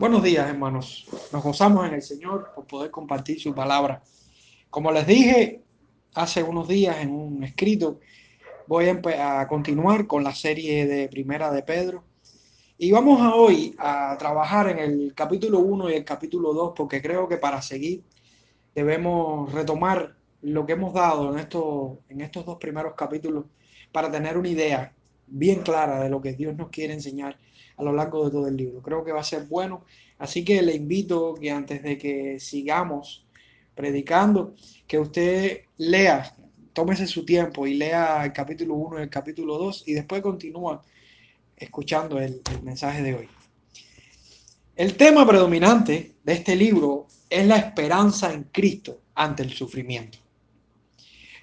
Buenos días, hermanos. Nos gozamos en el Señor por poder compartir su palabra. Como les dije hace unos días en un escrito, voy a, continuar con la serie de Primera de Pedro. Y vamos a hoy a trabajar en el capítulo 1 y el capítulo 2 porque creo que para seguir debemos retomar lo que hemos dado en estos, en estos dos primeros capítulos para tener una idea bien clara de lo que Dios nos quiere enseñar a lo largo de todo el libro. Creo que va a ser bueno. Así que le invito que antes de que sigamos predicando, que usted lea, tómese su tiempo y lea el capítulo 1 y el capítulo 2 y después continúa escuchando el, el mensaje de hoy. El tema predominante de este libro es la esperanza en Cristo ante el sufrimiento.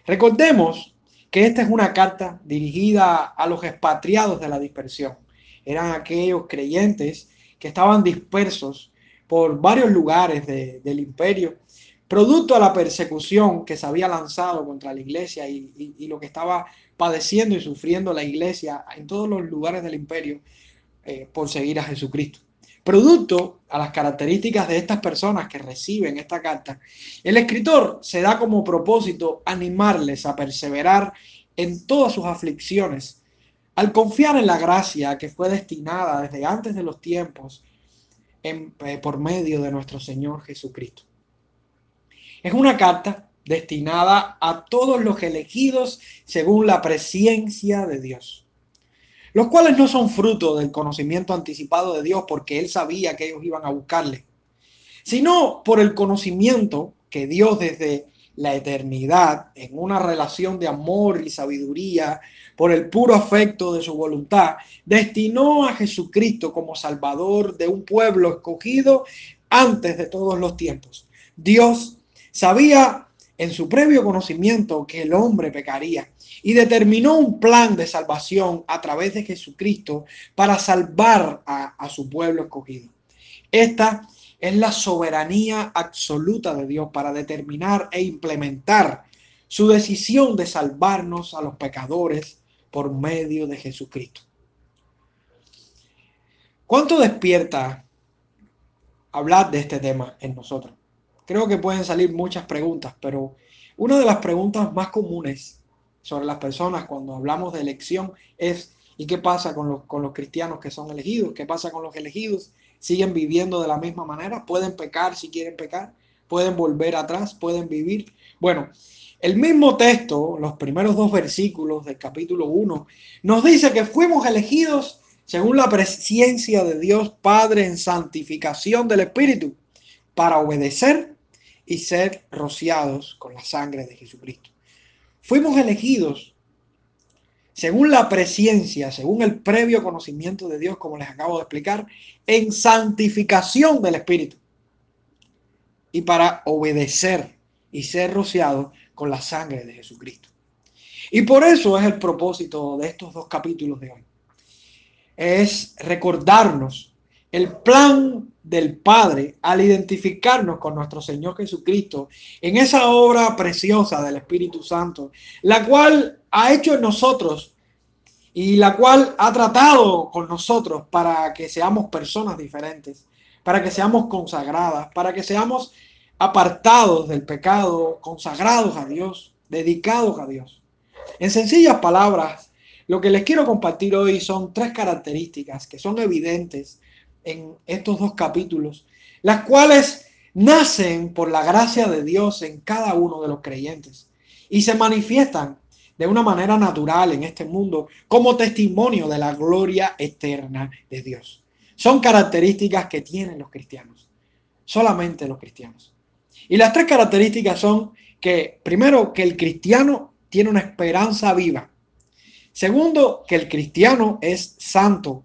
Recordemos que esta es una carta dirigida a los expatriados de la dispersión eran aquellos creyentes que estaban dispersos por varios lugares del imperio, producto de la persecución que se había lanzado contra la iglesia y, lo que estaba padeciendo y sufriendo la iglesia en todos los lugares del imperio eh, por seguir a Jesucristo. Producto a las características de estas personas que reciben esta carta, el escritor se da como propósito animarles a perseverar en todas sus aflicciones al confiar en la gracia que fue destinada desde antes de los tiempos eh, por medio de nuestro Señor Jesucristo. Es una carta destinada a todos los elegidos según la presencia de Dios, los cuales no son fruto del conocimiento anticipado de Dios porque Él sabía que ellos iban a buscarle, sino por el conocimiento que Dios desde la eternidad en una relación de amor y sabiduría por el puro afecto de su voluntad, destinó a Jesucristo como Salvador de un pueblo escogido antes de todos los tiempos. Dios sabía en su previo conocimiento que el hombre pecaría y determinó un plan de salvación a través de Jesucristo para salvar a, a su pueblo escogido. Esta es la soberanía absoluta de Dios para determinar e implementar su decisión de salvarnos a los pecadores por medio de Jesucristo. ¿Cuánto despierta hablar de este tema en nosotros? Creo que pueden salir muchas preguntas, pero una de las preguntas más comunes sobre las personas cuando hablamos de elección es ¿y qué pasa con los, con los cristianos que son elegidos? ¿Qué pasa con los elegidos? ¿Siguen viviendo de la misma manera? ¿Pueden pecar si quieren pecar? ¿Pueden volver atrás? ¿Pueden vivir? Bueno, el mismo texto, los primeros dos versículos del capítulo 1, nos dice que fuimos elegidos según la presencia de Dios Padre en santificación del Espíritu para obedecer y ser rociados con la sangre de Jesucristo. Fuimos elegidos según la presencia, según el previo conocimiento de Dios, como les acabo de explicar, en santificación del Espíritu y para obedecer y ser rociados con la sangre de Jesucristo. Y por eso es el propósito de estos dos capítulos de hoy. Es recordarnos el plan del Padre al identificarnos con nuestro Señor Jesucristo en esa obra preciosa del Espíritu Santo, la cual ha hecho en nosotros y la cual ha tratado con nosotros para que seamos personas diferentes, para que seamos consagradas, para que seamos apartados del pecado, consagrados a Dios, dedicados a Dios. En sencillas palabras, lo que les quiero compartir hoy son tres características que son evidentes en estos dos capítulos, las cuales nacen por la gracia de Dios en cada uno de los creyentes y se manifiestan de una manera natural en este mundo como testimonio de la gloria eterna de Dios. Son características que tienen los cristianos, solamente los cristianos. Y las tres características son que, primero, que el cristiano tiene una esperanza viva. Segundo, que el cristiano es santo.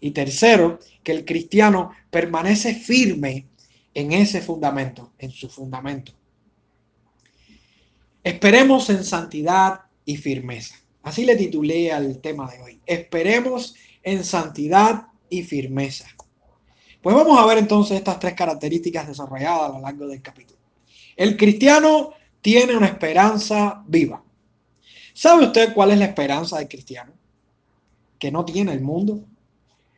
Y tercero, que el cristiano permanece firme en ese fundamento, en su fundamento. Esperemos en santidad y firmeza. Así le titulé al tema de hoy. Esperemos en santidad y firmeza. Pues vamos a ver entonces estas tres características desarrolladas a lo largo del capítulo. El cristiano tiene una esperanza viva. ¿Sabe usted cuál es la esperanza del cristiano? Que no tiene el mundo.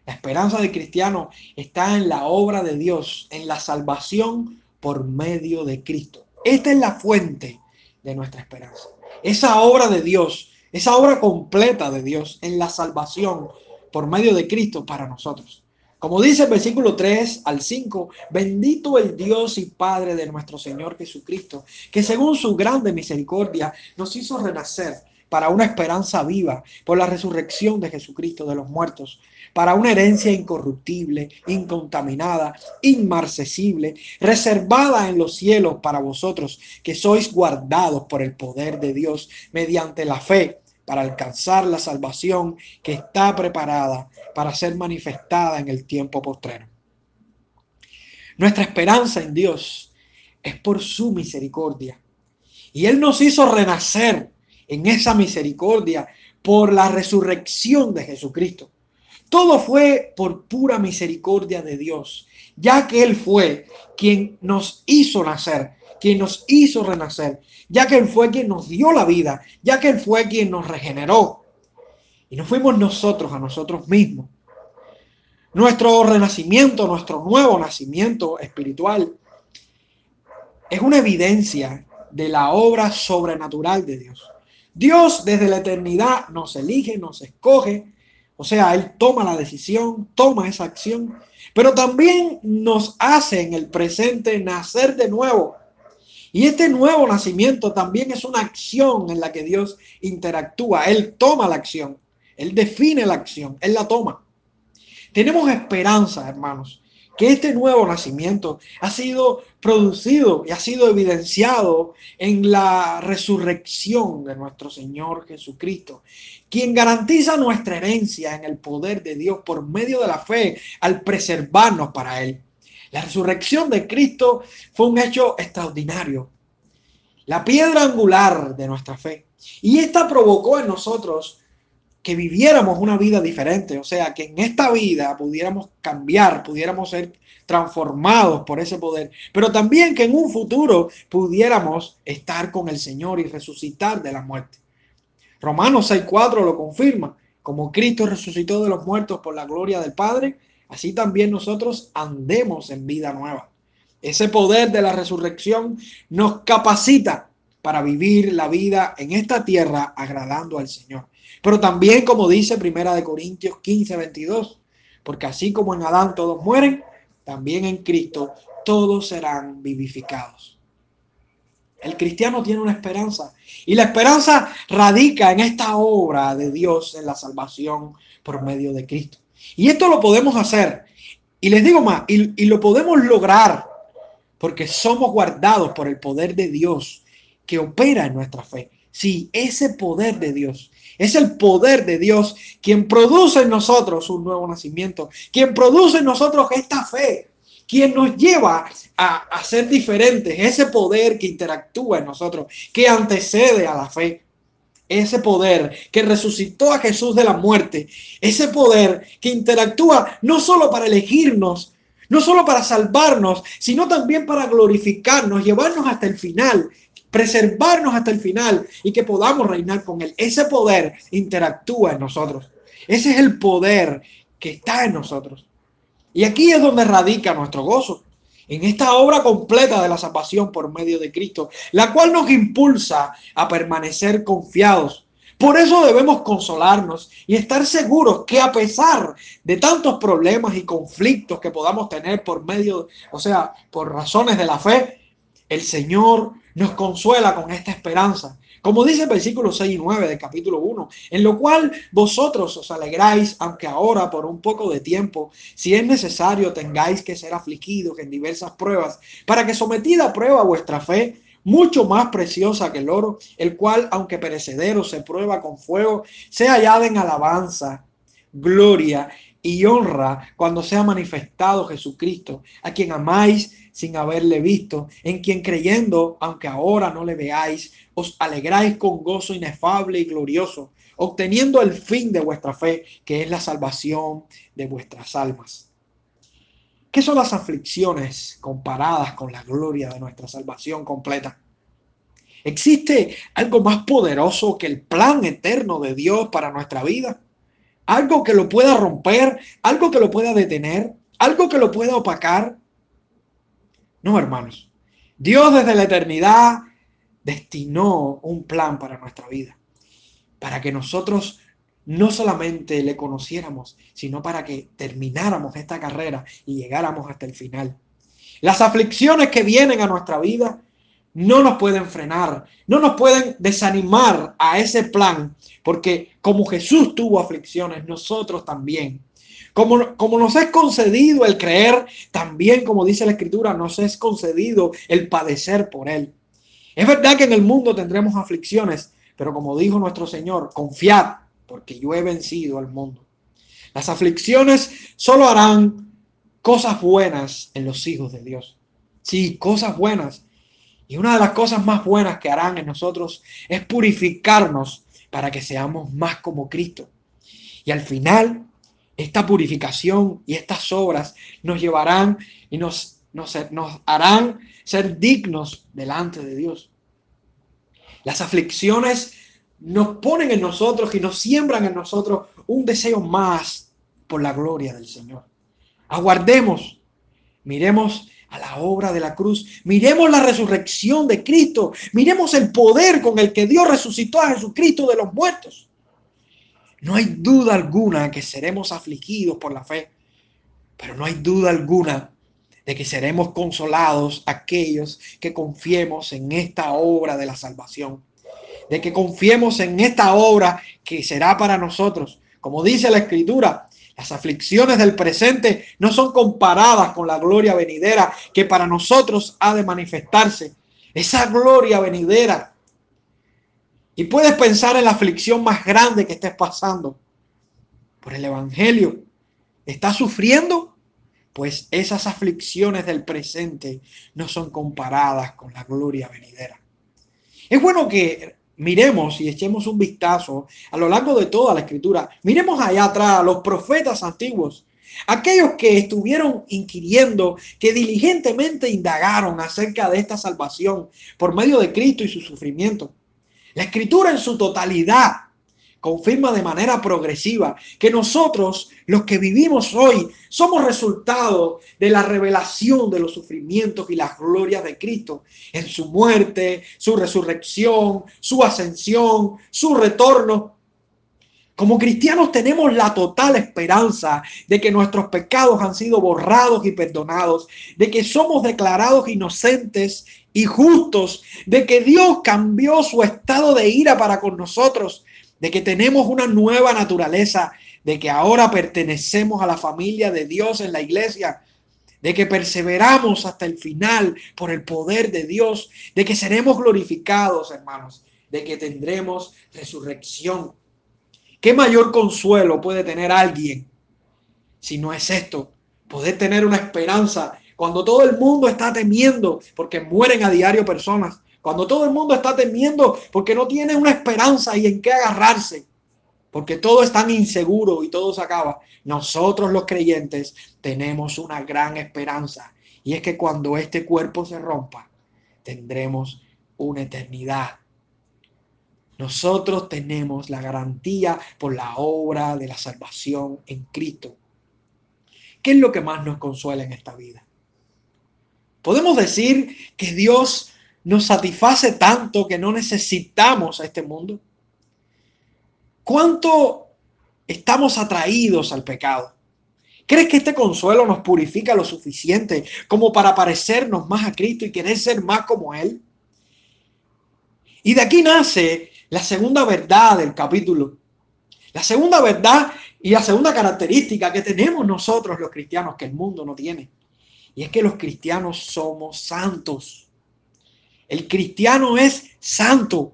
La esperanza del cristiano está en la obra de Dios, en la salvación por medio de Cristo. Esta es la fuente de nuestra esperanza. Esa obra de Dios, esa obra completa de Dios en la salvación por medio de Cristo para nosotros. Como dice el versículo 3 al 5, bendito el Dios y Padre de nuestro Señor Jesucristo, que según su grande misericordia nos hizo renacer para una esperanza viva por la resurrección de Jesucristo de los muertos, para una herencia incorruptible, incontaminada, inmarcesible, reservada en los cielos para vosotros, que sois guardados por el poder de Dios mediante la fe para alcanzar la salvación que está preparada para ser manifestada en el tiempo postrero. Nuestra esperanza en Dios es por su misericordia. Y Él nos hizo renacer en esa misericordia por la resurrección de Jesucristo. Todo fue por pura misericordia de Dios, ya que Él fue quien nos hizo nacer, quien nos hizo renacer, ya que Él fue quien nos dio la vida, ya que Él fue quien nos regeneró. Y no fuimos nosotros a nosotros mismos. Nuestro renacimiento, nuestro nuevo nacimiento espiritual, es una evidencia de la obra sobrenatural de Dios. Dios desde la eternidad nos elige, nos escoge, o sea, Él toma la decisión, toma esa acción, pero también nos hace en el presente nacer de nuevo. Y este nuevo nacimiento también es una acción en la que Dios interactúa. Él toma la acción, Él define la acción, Él la toma. Tenemos esperanza, hermanos, que este nuevo nacimiento ha sido producido y ha sido evidenciado en la resurrección de nuestro Señor Jesucristo, quien garantiza nuestra herencia en el poder de Dios por medio de la fe al preservarnos para Él. La resurrección de Cristo fue un hecho extraordinario, la piedra angular de nuestra fe. Y esta provocó en nosotros que viviéramos una vida diferente, o sea, que en esta vida pudiéramos cambiar, pudiéramos ser transformados por ese poder, pero también que en un futuro pudiéramos estar con el Señor y resucitar de la muerte. Romanos 6.4 lo confirma, como Cristo resucitó de los muertos por la gloria del Padre, así también nosotros andemos en vida nueva. Ese poder de la resurrección nos capacita para vivir la vida en esta tierra agradando al Señor. Pero también, como dice Primera de Corintios 15, 22, porque así como en Adán todos mueren, también en Cristo todos serán vivificados. El cristiano tiene una esperanza y la esperanza radica en esta obra de Dios en la salvación por medio de Cristo. Y esto lo podemos hacer. Y les digo más, y, y lo podemos lograr porque somos guardados por el poder de Dios que opera en nuestra fe. Sí, ese poder de Dios es el poder de Dios quien produce en nosotros un nuevo nacimiento, quien produce en nosotros esta fe, quien nos lleva a, ser diferentes, ese poder que interactúa en nosotros, que antecede a la fe. Ese poder que resucitó a Jesús de la muerte, ese poder que interactúa no solo para elegirnos, no solo para salvarnos, sino también para glorificarnos, llevarnos hasta el final, preservarnos hasta el final y que podamos reinar con Él. Ese poder interactúa en nosotros. Ese es el poder que está en nosotros. Y aquí es donde radica nuestro gozo. En esta obra completa de la salvación por medio de Cristo, la cual nos impulsa a permanecer confiados. Por eso debemos consolarnos y estar seguros que a pesar de tantos problemas y conflictos que podamos tener por medio, o sea, por razones de la fe, el Señor nos consuela con esta esperanza. Como dice el versículo 6 y 9 del capítulo 1, en lo cual vosotros os alegráis, aunque ahora por un poco de tiempo, si es necesario, tengáis que ser afligidos en diversas pruebas, para que sometida a prueba vuestra fe, mucho más preciosa que el oro, el cual, aunque perecedero, se prueba con fuego, sea hallada en alabanza, gloria y honra cuando sea manifestado Jesucristo, a quien amáis sin haberle visto, en quien creyendo, aunque ahora no le veáis, os alegráis con gozo inefable y glorioso, obteniendo el fin de vuestra fe, que es la salvación de vuestras almas. ¿Qué son las aflicciones comparadas con la gloria de nuestra salvación completa? ¿Existe algo más poderoso que el plan eterno de Dios para nuestra vida? algo que lo pueda romper, algo que lo pueda detener, algo que lo pueda opacar. No, hermanos. Dios desde la eternidad destinó un plan para nuestra vida, para que nosotros no solamente le conociéramos, sino para que termináramos esta carrera y llegáramos hasta el final. Las aflicciones que vienen a nuestra vida no nos pueden frenar, no nos pueden desanimar a ese plan, porque como Jesús tuvo aflicciones, nosotros también. Como, como, nos es concedido el creer, también como dice la Escritura, nos es concedido el padecer por Él. Es verdad que en el mundo tendremos aflicciones, pero como dijo nuestro Señor, confiad, porque yo he vencido al mundo. Las aflicciones solo harán cosas buenas en los hijos de Dios. Sí, cosas buenas. Y una de las cosas más buenas que harán en nosotros es purificarnos para que seamos más como Cristo. Y al final, esta purificación y estas obras nos llevarán y nos, nos, nos harán ser dignos delante de Dios. Las aflicciones nos ponen en nosotros y nos siembran en nosotros un deseo más por la gloria del Señor. Aguardemos, miremos a la obra de la cruz, miremos la resurrección de Cristo, miremos el poder con el que Dios resucitó a Jesucristo de los muertos. No hay duda alguna que seremos afligidos por la fe, pero no hay duda alguna de que seremos consolados aquellos que confiemos en esta obra de la salvación de que confiemos en esta obra que será para nosotros. Como dice la Escritura, las aflicciones del presente no son comparadas con la gloria venidera que para nosotros ha de manifestarse. Esa gloria venidera. Y puedes pensar en la aflicción más grande que estés pasando por el Evangelio. ¿Estás sufriendo? Pues esas aflicciones del presente no son comparadas con la gloria venidera. Es bueno que miremos y echemos un vistazo a lo largo de toda la escritura. Miremos allá atrás a los profetas antiguos, aquellos que estuvieron inquiriendo, que diligentemente indagaron acerca de esta salvación por medio de Cristo y su sufrimiento. La escritura en su totalidad confirma de manera progresiva que nosotros, los que vivimos hoy, somos resultado de la revelación de los sufrimientos y las glorias de Cristo en su muerte, su resurrección, su ascensión, su retorno. Como cristianos tenemos la total esperanza de que nuestros pecados han sido borrados y perdonados, de que somos declarados inocentes y justos, de que Dios cambió su estado de ira para con nosotros de que tenemos una nueva naturaleza, de que ahora pertenecemos a la familia de Dios en la iglesia, de que perseveramos hasta el final por el poder de Dios, de que seremos glorificados, hermanos, de que tendremos resurrección. ¿Qué mayor consuelo puede tener alguien si no es esto? Poder tener una esperanza cuando todo el mundo está temiendo porque mueren a diario personas, cuando todo el mundo está temiendo porque no tiene una esperanza y en qué agarrarse, porque todo es tan inseguro y todo se acaba, nosotros los creyentes tenemos una gran esperanza y es que cuando este cuerpo se rompa, tendremos una eternidad. Nosotros tenemos la garantía por la obra de la salvación en Cristo. ¿Qué es lo que más nos consuela en esta vida? Podemos decir que Dios nos satisface tanto que no necesitamos a este mundo? ¿Cuánto estamos atraídos al pecado? ¿Crees que este consuelo nos purifica lo suficiente como para parecernos más a Cristo y querer ser más como Él? Y de aquí nace la segunda verdad del capítulo. La segunda verdad y la segunda característica que tenemos nosotros los cristianos que el mundo no tiene. Y es que los cristianos somos santos. El cristiano es santo.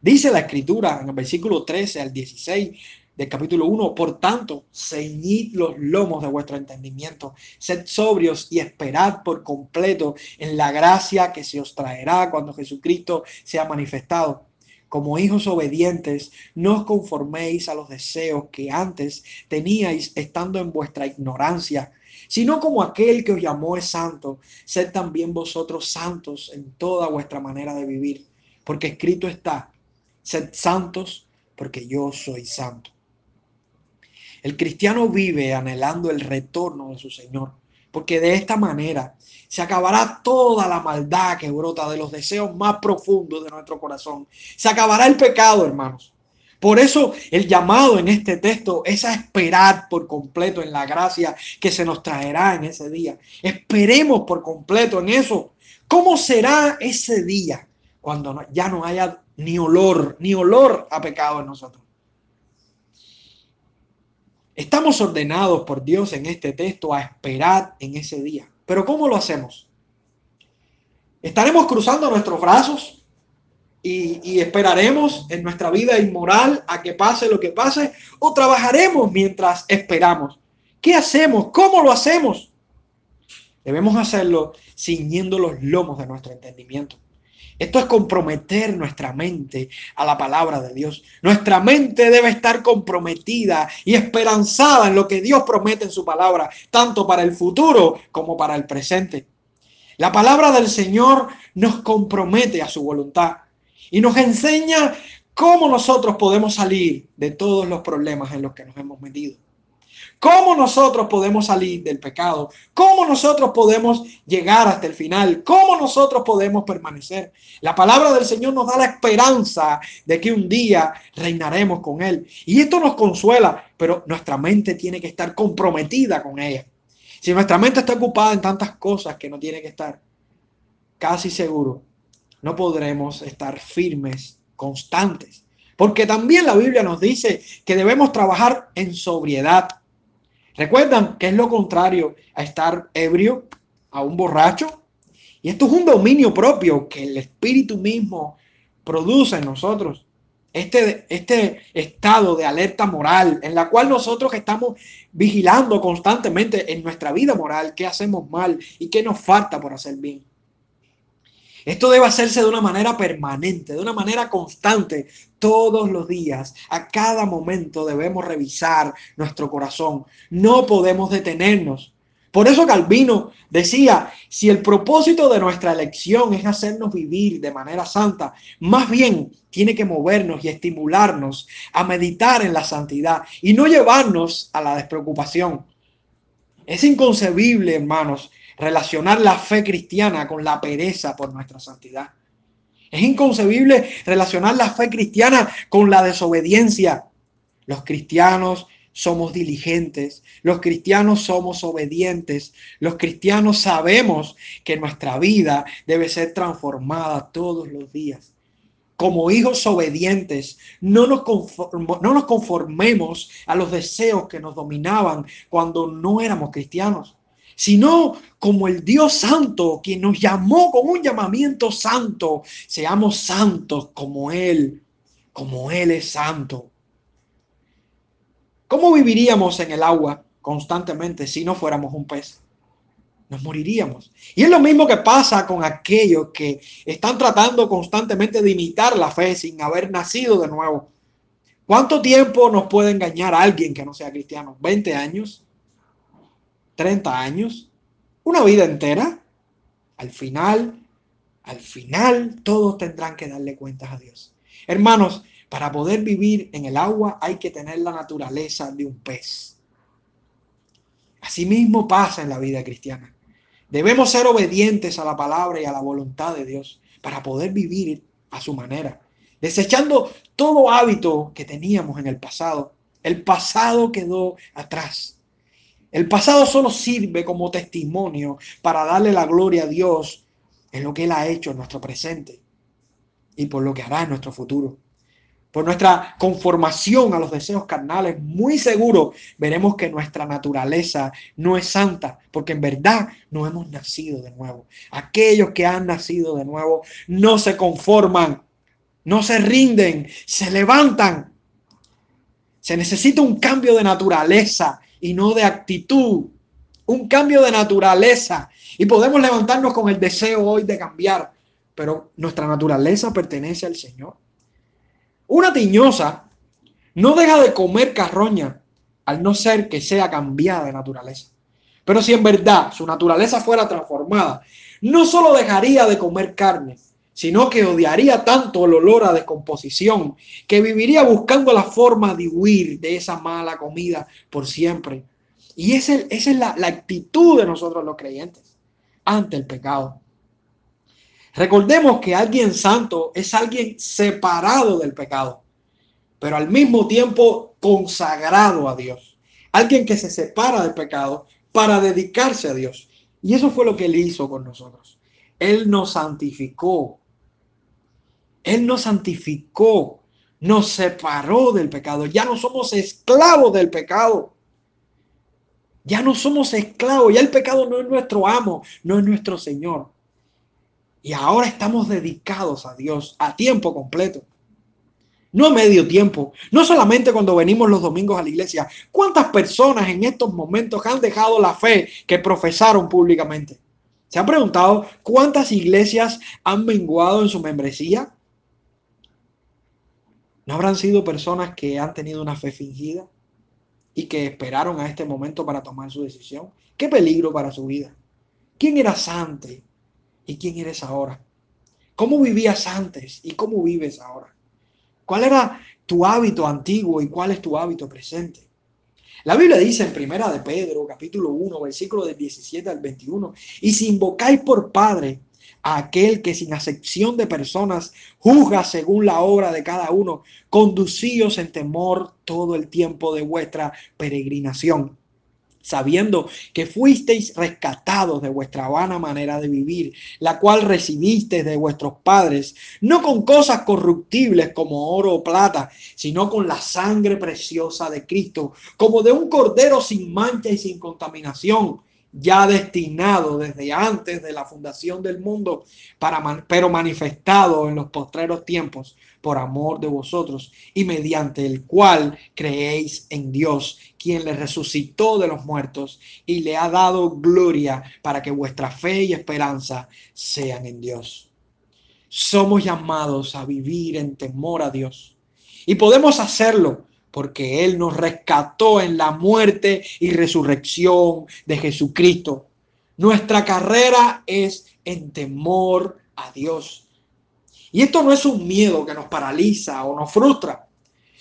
Dice la escritura en el versículo 13 al 16 del capítulo 1, por tanto, ceñid los lomos de vuestro entendimiento, sed sobrios y esperad por completo en la gracia que se os traerá cuando Jesucristo sea manifestado. Como hijos obedientes, no os conforméis a los deseos que antes teníais estando en vuestra ignorancia sino como aquel que os llamó es santo, sed también vosotros santos en toda vuestra manera de vivir, porque escrito está, sed santos porque yo soy santo. El cristiano vive anhelando el retorno de su Señor, porque de esta manera se acabará toda la maldad que brota de los deseos más profundos de nuestro corazón. Se acabará el pecado, hermanos. Por eso el llamado en este texto es a esperar por completo en la gracia que se nos traerá en ese día. Esperemos por completo en eso. ¿Cómo será ese día cuando ya no haya ni olor, ni olor a pecado en nosotros? Estamos ordenados por Dios en este texto a esperar en ese día. Pero ¿cómo lo hacemos? ¿Estaremos cruzando nuestros brazos y, esperaremos en nuestra vida inmoral a que pase lo que pase o trabajaremos mientras esperamos. ¿Qué hacemos? ¿Cómo lo hacemos? Debemos hacerlo ciñendo los lomos de nuestro entendimiento. Esto es comprometer nuestra mente a la palabra de Dios. Nuestra mente debe estar comprometida y esperanzada en lo que Dios promete en su palabra, tanto para el futuro como para el presente. La palabra del Señor nos compromete a su voluntad y nos enseña cómo nosotros podemos salir de todos los problemas en los que nos hemos metido. ¿Cómo nosotros podemos salir del pecado? ¿Cómo nosotros podemos llegar hasta el final? ¿Cómo nosotros podemos permanecer? La palabra del Señor nos da la esperanza de que un día reinaremos con Él. Y esto nos consuela, pero nuestra mente tiene que estar comprometida con ella. Si nuestra mente está ocupada en tantas cosas que no tiene que estar, casi seguro no podremos estar firmes, constantes. Porque también la Biblia nos dice que debemos trabajar en sobriedad. ¿Recuerdan que es lo contrario a estar ebrio, a un borracho? Y esto es un dominio propio que el Espíritu mismo produce en nosotros. Este, este estado de alerta moral en la cual nosotros estamos vigilando constantemente en nuestra vida moral qué hacemos mal y qué nos falta por hacer bien. Esto debe hacerse de una manera permanente, de una manera constante, todos los días. A cada momento debemos revisar nuestro corazón. No podemos detenernos. Por eso Calvino decía, si el propósito de nuestra elección es hacernos vivir de manera santa, más bien tiene que movernos y estimularnos a meditar en la santidad y no llevarnos a la despreocupación. Es inconcebible, hermanos, relacionar la fe cristiana con la pereza por nuestra santidad. Es inconcebible relacionar la fe cristiana con la desobediencia. Los cristianos somos diligentes, los cristianos somos obedientes, los cristianos sabemos que nuestra vida debe ser transformada todos los días. Como hijos obedientes, no nos, no nos conformemos a los deseos que nos dominaban cuando no éramos cristianos sino como el Dios santo, quien nos llamó con un llamamiento santo. Seamos santos como Él, como Él es santo. ¿Cómo viviríamos en el agua constantemente si no fuéramos un pez? Nos moriríamos. Y es lo mismo que pasa con aquellos que están tratando constantemente de imitar la fe sin haber nacido de nuevo. ¿Cuánto tiempo nos puede engañar alguien que no sea cristiano? ¿20 años? 30 años, una vida entera, al final, al final todos tendrán que darle cuentas a Dios. Hermanos, para poder vivir en el agua hay que tener la naturaleza de un pez. Asimismo pasa en la vida cristiana. Debemos ser obedientes a la palabra y a la voluntad de Dios para poder vivir a su manera, desechando todo hábito que teníamos en el pasado. El pasado quedó atrás el pasado solo sirve como testimonio para darle la gloria a Dios en lo que Él ha hecho en nuestro presente y por lo que hará en nuestro futuro. Por nuestra conformación a los deseos carnales, muy seguro veremos que nuestra naturaleza no es santa, porque en verdad no hemos nacido de nuevo. Aquellos que han nacido de nuevo no se conforman, no se rinden, se levantan. Se necesita un cambio de naturaleza y no de actitud. Un cambio de naturaleza. Y podemos levantarnos con el deseo hoy de cambiar, pero nuestra naturaleza pertenece al Señor. Una tiñosa no deja de comer carroña al no ser que sea cambiada de naturaleza. Pero si en verdad su naturaleza fuera transformada, no solo dejaría de comer carne, sino que odiaría tanto el olor a descomposición que viviría buscando la forma de huir de esa mala comida por siempre. Y esa, es la, la actitud de nosotros los creyentes ante el pecado. Recordemos que alguien santo es alguien separado del pecado, pero al mismo tiempo consagrado a Dios. Alguien que se separa del pecado para dedicarse a Dios. Y eso fue lo que él hizo con nosotros. Él nos santificó. Él nos santificó. Nos separó del pecado. Ya no somos esclavos del pecado. Ya no somos esclavos. Ya el pecado no es nuestro amo, no es nuestro Señor. Y ahora estamos dedicados a Dios a tiempo completo. No a medio tiempo, no solamente cuando venimos los domingos a la iglesia. ¿Cuántas personas en estos momentos han dejado la fe que profesaron públicamente? ¿Se han preguntado cuántas iglesias han menguado en su membresía? ¿No habrán sido personas que han tenido una fe fingida y que esperaron a este momento para tomar su decisión? ¿Qué peligro para su vida? ¿Quién era santo y quién eres ahora? ¿Cómo vivías antes y cómo vives ahora? ¿Cuál era tu hábito antiguo y cuál es tu hábito presente? La Biblia dice en Primera de Pedro, capítulo 1, versículo del 17 al 21, y si invocáis por Padre aquel que sin acepción de personas juzga según la obra de cada uno, conducíos en temor todo el tiempo de vuestra peregrinación sabiendo que fuisteis rescatados de vuestra vana manera de vivir, la cual recibisteis de vuestros padres, no con cosas corruptibles como oro o plata, sino con la sangre preciosa de Cristo, como de un cordero sin mancha y sin contaminación, ya destinado desde antes de la fundación del mundo, para pero manifestado en los postreros tiempos por amor de vosotros y mediante el cual creéis en Dios, quien le resucitó de los muertos y le ha dado gloria para que vuestra fe y esperanza sean en Dios. Somos llamados a vivir en temor a Dios y podemos hacerlo porque Él nos rescató en la muerte y resurrección de Jesucristo. Nuestra carrera es en temor a Dios. Y esto no es un miedo que nos paraliza o nos frustra,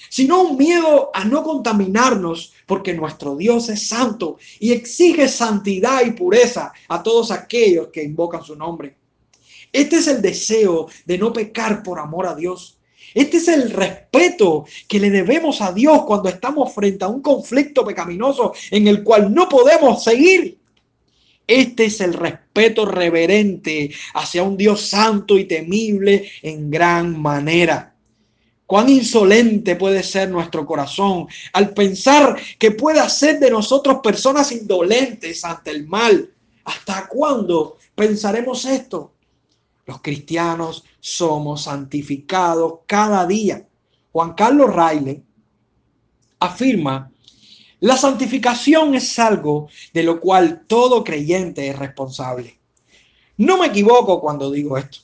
sino un miedo a no contaminarnos porque nuestro Dios es santo y exige santidad y pureza a todos aquellos que invocan su nombre. Este es el deseo de no pecar por amor a Dios. Este es el respeto que le debemos a Dios cuando estamos frente a un conflicto pecaminoso en el cual no podemos seguir. Este es el respeto reverente hacia un Dios santo y temible en gran manera. Cuán insolente puede ser nuestro corazón al pensar que puede hacer de nosotros personas indolentes ante el mal. ¿Hasta cuándo pensaremos esto? Los cristianos somos santificados cada día. Juan Carlos Raile afirma la santificación es algo de lo cual todo creyente es responsable. No me equivoco cuando digo esto.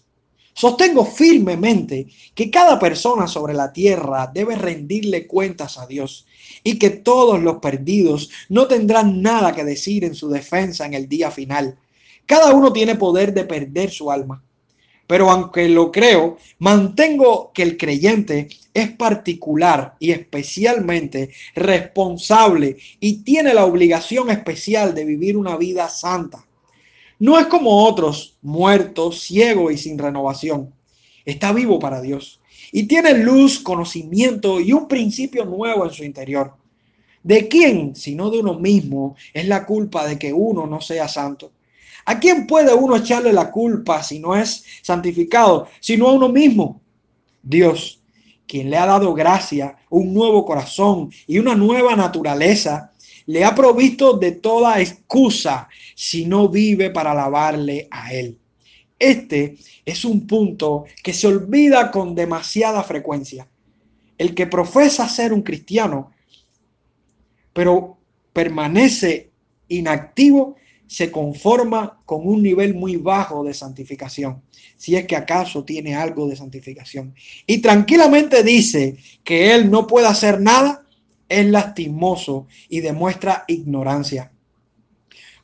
Sostengo firmemente que cada persona sobre la tierra debe rendirle cuentas a Dios y que todos los perdidos no tendrán nada que decir en su defensa en el día final. Cada uno tiene poder de perder su alma. Pero aunque lo creo, mantengo que el creyente es particular y especialmente responsable y tiene la obligación especial de vivir una vida santa. No es como otros, muertos, ciego y sin renovación. Está vivo para Dios y tiene luz, conocimiento y un principio nuevo en su interior. ¿De quién, sino de uno mismo, es la culpa de que uno no sea santo? ¿A quién puede uno echarle la culpa si no es santificado, sino a uno mismo? Dios, quien le ha dado gracia, un nuevo corazón y una nueva naturaleza, le ha provisto de toda excusa si no vive para alabarle a Él. Este es un punto que se olvida con demasiada frecuencia. El que profesa ser un cristiano, pero permanece inactivo se conforma con un nivel muy bajo de santificación, si es que acaso tiene algo de santificación. Y tranquilamente dice que él no puede hacer nada, es lastimoso y demuestra ignorancia.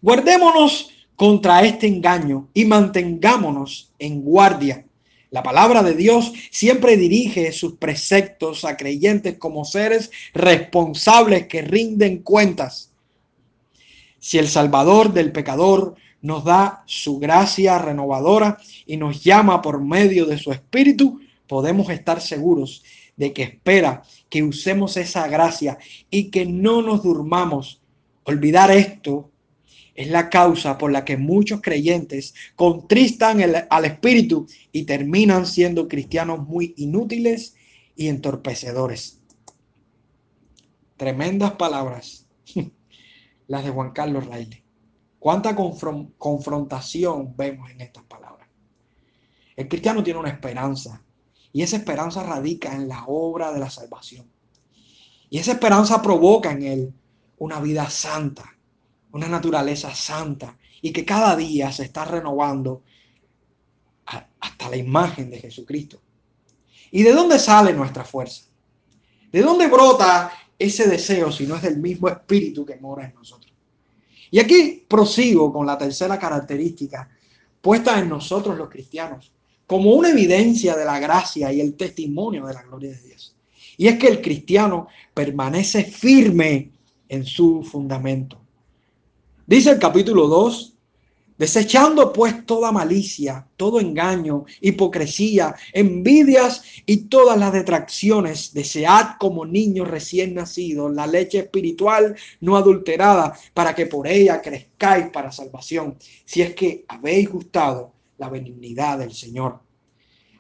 Guardémonos contra este engaño y mantengámonos en guardia. La palabra de Dios siempre dirige sus preceptos a creyentes como seres responsables que rinden cuentas. Si el Salvador del pecador nos da su gracia renovadora y nos llama por medio de su Espíritu, podemos estar seguros de que espera que usemos esa gracia y que no nos durmamos. Olvidar esto es la causa por la que muchos creyentes contristan al Espíritu y terminan siendo cristianos muy inútiles y entorpecedores. Tremendas palabras, las de Juan Carlos Raile. Cuánta confrontación vemos en estas palabras. El cristiano tiene una esperanza y esa esperanza radica en la obra de la salvación. Y esa esperanza provoca en él una vida santa, una naturaleza santa y que cada día se está renovando hasta la imagen de Jesucristo. ¿Y de dónde sale nuestra fuerza? ¿De dónde brota ese deseo si no es del mismo espíritu que mora en nosotros? Y aquí prosigo con la tercera característica puesta en nosotros los cristianos como una evidencia de la gracia y el testimonio de la gloria de Dios. Y es que el cristiano permanece firme en su fundamento. Dice el capítulo 2, desechando pues toda malicia, todo engaño, hipocresía, envidias y todas las detracciones, desead como niños recién nacidos la leche espiritual no adulterada, para que por ella crezcáis para salvación, si es que habéis gustado la benignidad del Señor.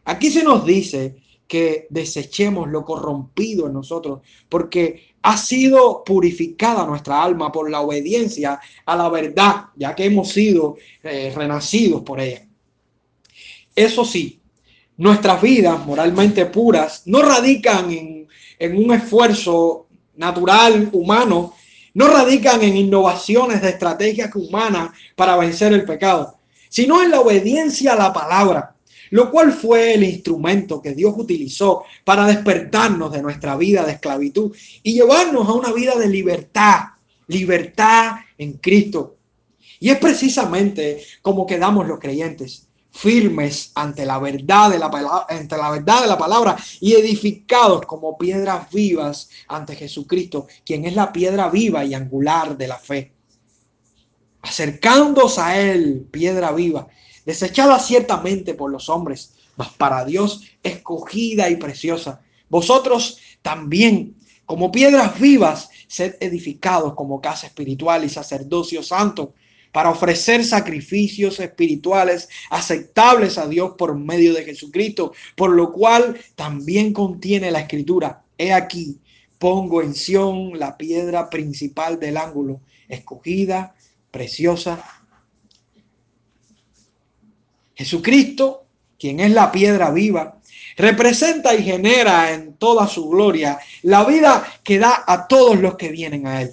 Aquí se nos dice que desechemos lo corrompido en nosotros, porque ha sido purificada nuestra alma por la obediencia a la verdad, ya que hemos sido eh, renacidos por ella. Eso sí, nuestras vidas moralmente puras no radican en, en un esfuerzo natural, humano, no radican en innovaciones de estrategias humanas para vencer el pecado, sino en la obediencia a la palabra lo cual fue el instrumento que Dios utilizó para despertarnos de nuestra vida de esclavitud y llevarnos a una vida de libertad, libertad en Cristo. Y es precisamente como quedamos los creyentes, firmes ante la verdad de la palabra, ante la verdad de la palabra y edificados como piedras vivas ante Jesucristo, quien es la piedra viva y angular de la fe. Acercándose a él, piedra viva, desechada ciertamente por los hombres, mas para Dios escogida y preciosa. Vosotros también, como piedras vivas, sed edificados como casa espiritual y sacerdocio santo, para ofrecer sacrificios espirituales aceptables a Dios por medio de Jesucristo, por lo cual también contiene la escritura. He aquí, pongo en Sión la piedra principal del ángulo, escogida, preciosa Jesucristo, quien es la piedra viva, representa y genera en toda su gloria la vida que da a todos los que vienen a Él.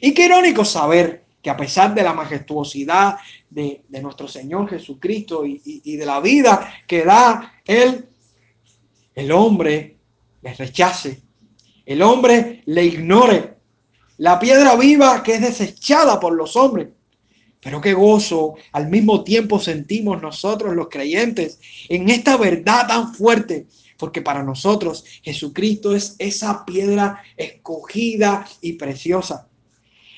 Y qué irónico saber que a pesar de la majestuosidad de, nuestro Señor Jesucristo y, y de la vida que da Él, el hombre le rechace, el hombre le ignore. La piedra viva que es desechada por los hombres pero qué gozo al mismo tiempo sentimos nosotros los creyentes en esta verdad tan fuerte, porque para nosotros Jesucristo es esa piedra escogida y preciosa.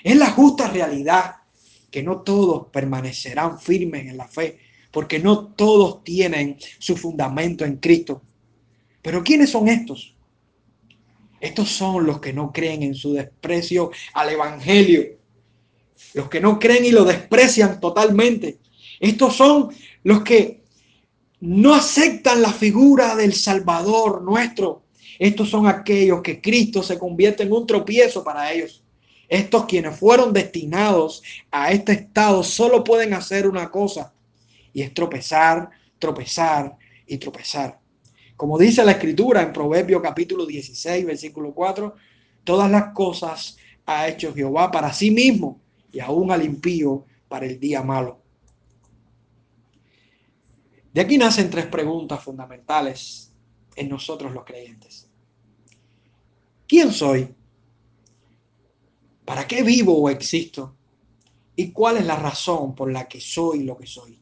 Es la justa realidad que no todos permanecerán firmes en la fe, porque no todos tienen su fundamento en Cristo. Pero ¿quiénes son estos? Estos son los que no creen en su desprecio al Evangelio los que no creen y lo desprecian totalmente. Estos son los que no aceptan la figura del Salvador nuestro. Estos son aquellos que Cristo se convierte en un tropiezo para ellos. Estos quienes fueron destinados a este estado solo pueden hacer una cosa y es tropezar, tropezar y tropezar. Como dice la escritura en Proverbio capítulo 16, versículo 4, todas las cosas ha hecho Jehová para sí mismo y aún al impío para el día malo. De aquí nacen tres preguntas fundamentales en nosotros los creyentes. ¿Quién soy? ¿Para qué vivo o existo? ¿Y cuál es la razón por la que soy lo que soy?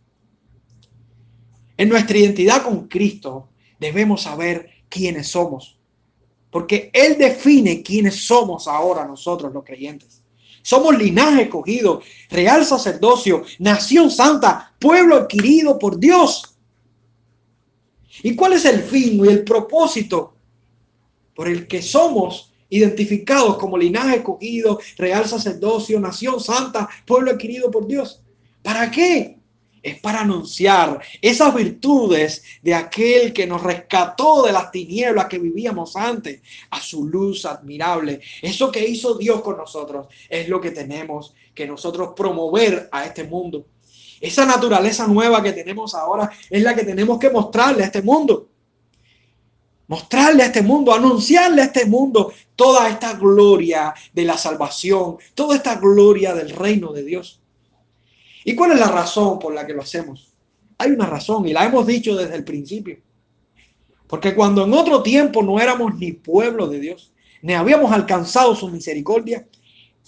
En nuestra identidad con Cristo debemos saber quiénes somos. Porque Él define quiénes somos ahora nosotros los creyentes. Somos linaje escogido, real sacerdocio, nación santa, pueblo adquirido por Dios. ¿Y cuál es el fin y el propósito por el que somos identificados como linaje escogido, real sacerdocio, nación santa, pueblo adquirido por Dios? ¿Para qué? Es para anunciar esas virtudes de aquel que nos rescató de las tinieblas que vivíamos antes a su luz admirable. Eso que hizo Dios con nosotros es lo que tenemos que nosotros promover a este mundo. Esa naturaleza nueva que tenemos ahora es la que tenemos que mostrarle a este mundo. Mostrarle a este mundo, anunciarle a este mundo toda esta gloria de la salvación, toda esta gloria del reino de Dios. ¿Y cuál es la razón por la que lo hacemos? Hay una razón y la hemos dicho desde el principio. Porque cuando en otro tiempo no éramos ni pueblo de Dios, ni habíamos alcanzado su misericordia,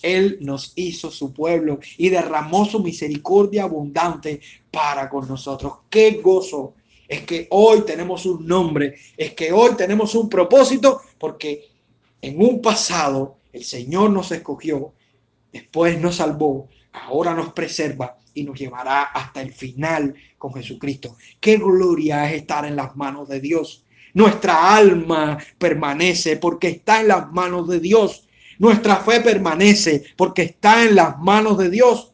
Él nos hizo su pueblo y derramó su misericordia abundante para con nosotros. Qué gozo es que hoy tenemos un nombre, es que hoy tenemos un propósito, porque en un pasado el Señor nos escogió, después nos salvó, ahora nos preserva y nos llevará hasta el final con Jesucristo. Qué gloria es estar en las manos de Dios. Nuestra alma permanece porque está en las manos de Dios. Nuestra fe permanece porque está en las manos de Dios.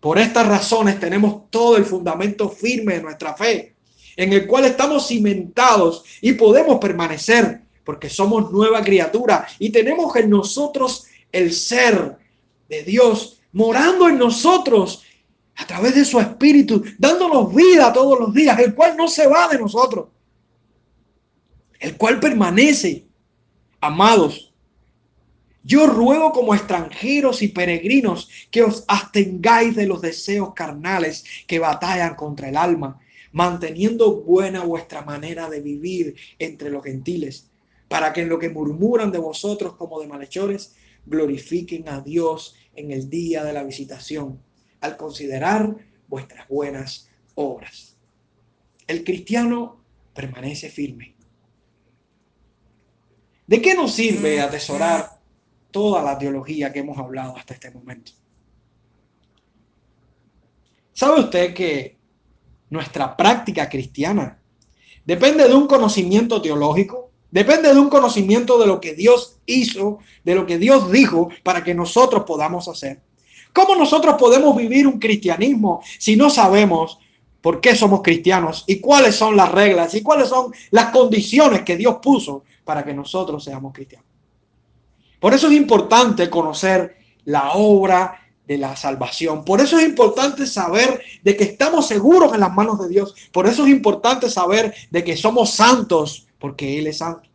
Por estas razones tenemos todo el fundamento firme de nuestra fe, en el cual estamos cimentados y podemos permanecer porque somos nueva criatura y tenemos en nosotros el ser de Dios morando en nosotros a través de su espíritu, dándonos vida todos los días, el cual no se va de nosotros, el cual permanece. Amados, yo ruego como extranjeros y peregrinos que os abstengáis de los deseos carnales que batallan contra el alma, manteniendo buena vuestra manera de vivir entre los gentiles, para que en lo que murmuran de vosotros como de malhechores, glorifiquen a Dios en el día de la visitación al considerar vuestras buenas obras. El cristiano permanece firme. ¿De qué nos sirve atesorar toda la teología que hemos hablado hasta este momento? ¿Sabe usted que nuestra práctica cristiana depende de un conocimiento teológico? Depende de un conocimiento de lo que Dios hizo, de lo que Dios dijo para que nosotros podamos hacer. ¿Cómo nosotros podemos vivir un cristianismo si no sabemos por qué somos cristianos y cuáles son las reglas y cuáles son las condiciones que Dios puso para que nosotros seamos cristianos? Por eso es importante conocer la obra de la salvación. Por eso es importante saber de que estamos seguros en las manos de Dios. Por eso es importante saber de que somos santos porque Él es santo.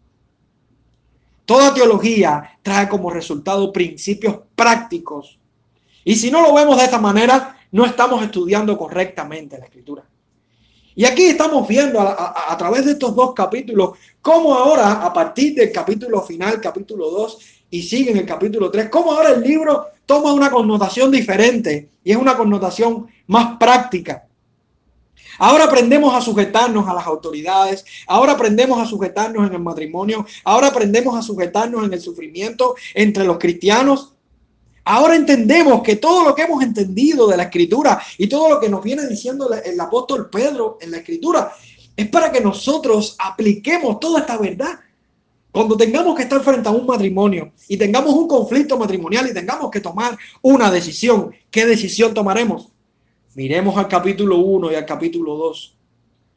Toda teología trae como resultado principios prácticos y si no lo vemos de esta manera, no estamos estudiando correctamente la escritura. Y aquí estamos viendo a, través de estos dos capítulos cómo ahora, a partir del capítulo final, capítulo 2, y sigue en el capítulo 3, cómo ahora el libro toma una connotación diferente y es una connotación más práctica. Ahora aprendemos a sujetarnos a las autoridades, ahora aprendemos a sujetarnos en el matrimonio, ahora aprendemos a sujetarnos en el sufrimiento entre los cristianos Ahora entendemos que todo lo que hemos entendido de la escritura y todo lo que nos viene diciendo el apóstol Pedro en la escritura es para que nosotros apliquemos toda esta verdad. Cuando tengamos que estar frente a un matrimonio y tengamos un conflicto matrimonial y tengamos que tomar una decisión, ¿qué decisión tomaremos? Miremos al capítulo 1 y al capítulo 2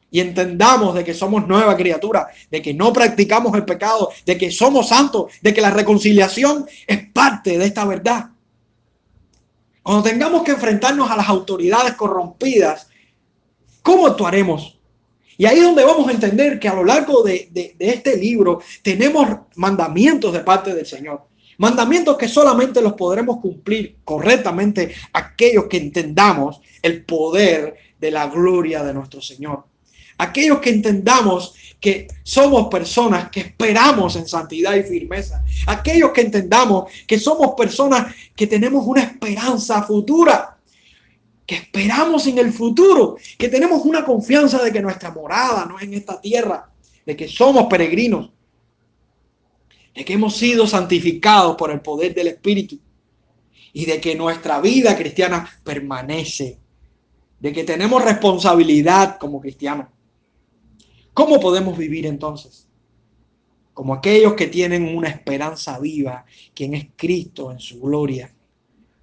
y entendamos de que somos nueva criatura, de que no practicamos el pecado, de que somos santos, de que la reconciliación es parte de esta verdad. Cuando tengamos que enfrentarnos a las autoridades corrompidas, ¿cómo actuaremos? Y ahí es donde vamos a entender que a lo largo de, este libro tenemos mandamientos de parte del Señor. Mandamientos que solamente los podremos cumplir correctamente aquellos que entendamos el poder de la gloria de nuestro Señor. Aquellos que entendamos que somos personas que esperamos en santidad y firmeza. Aquellos que entendamos que somos personas que tenemos una esperanza futura. que esperamos en el futuro, que tenemos una confianza de que nuestra morada no es en esta tierra, de que somos peregrinos, de que hemos sido santificados por el poder del Espíritu y de que nuestra vida cristiana permanece, de que tenemos responsabilidad como cristianos. ¿Cómo podemos vivir entonces? Como aquellos que tienen una esperanza viva, quien es Cristo en su gloria.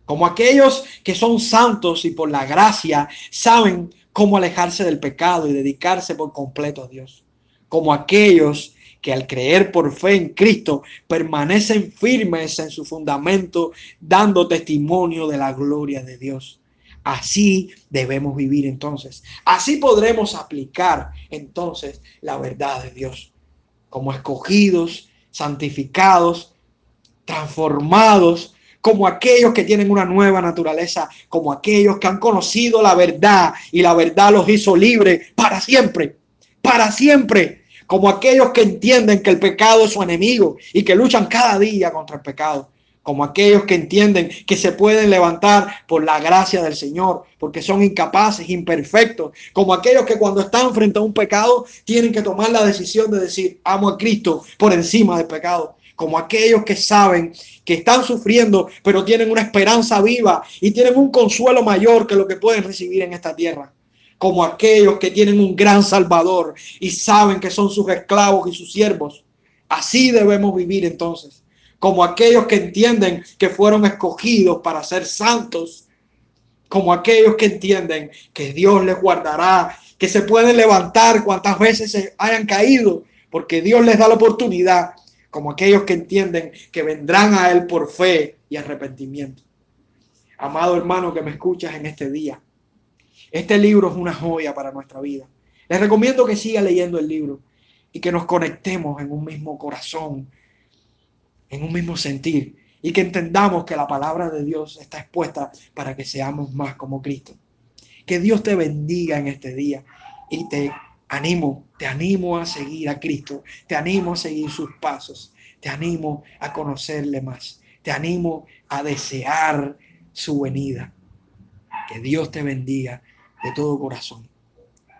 Como aquellos que son santos y por la gracia saben cómo alejarse del pecado y dedicarse por completo a Dios. Como aquellos que al creer por fe en Cristo permanecen firmes en su fundamento, dando testimonio de la gloria de Dios. Así debemos vivir entonces. Así podremos aplicar entonces la verdad de Dios. Como escogidos, santificados, transformados, como aquellos que tienen una nueva naturaleza, como aquellos que han conocido la verdad y la verdad los hizo libres para siempre, para siempre como aquellos que entienden que el pecado es su enemigo y que luchan cada día contra el pecado, como aquellos que entienden que se pueden levantar por la gracia del Señor, porque son incapaces, imperfectos, como aquellos que cuando están frente a un pecado tienen que tomar la decisión de decir, amo a Cristo por encima del pecado, como aquellos que saben que están sufriendo, pero tienen una esperanza viva y tienen un consuelo mayor que lo que pueden recibir en esta tierra como aquellos que tienen un gran Salvador y saben que son sus esclavos y sus siervos. Así debemos vivir entonces, como aquellos que entienden que fueron escogidos para ser santos, como aquellos que entienden que Dios les guardará, que se pueden levantar cuantas veces se hayan caído, porque Dios les da la oportunidad, como aquellos que entienden que vendrán a Él por fe y arrepentimiento. Amado hermano que me escuchas en este día, este libro es una joya para nuestra vida. Les recomiendo que siga leyendo el libro y que nos conectemos en un mismo corazón, en un mismo sentir y que entendamos que la palabra de Dios está expuesta para que seamos más como Cristo. Que Dios te bendiga en este día y te animo, te animo a seguir a Cristo, te animo a seguir sus pasos, te animo a conocerle más, te animo a desear su venida. Que Dios te bendiga de todo corazón.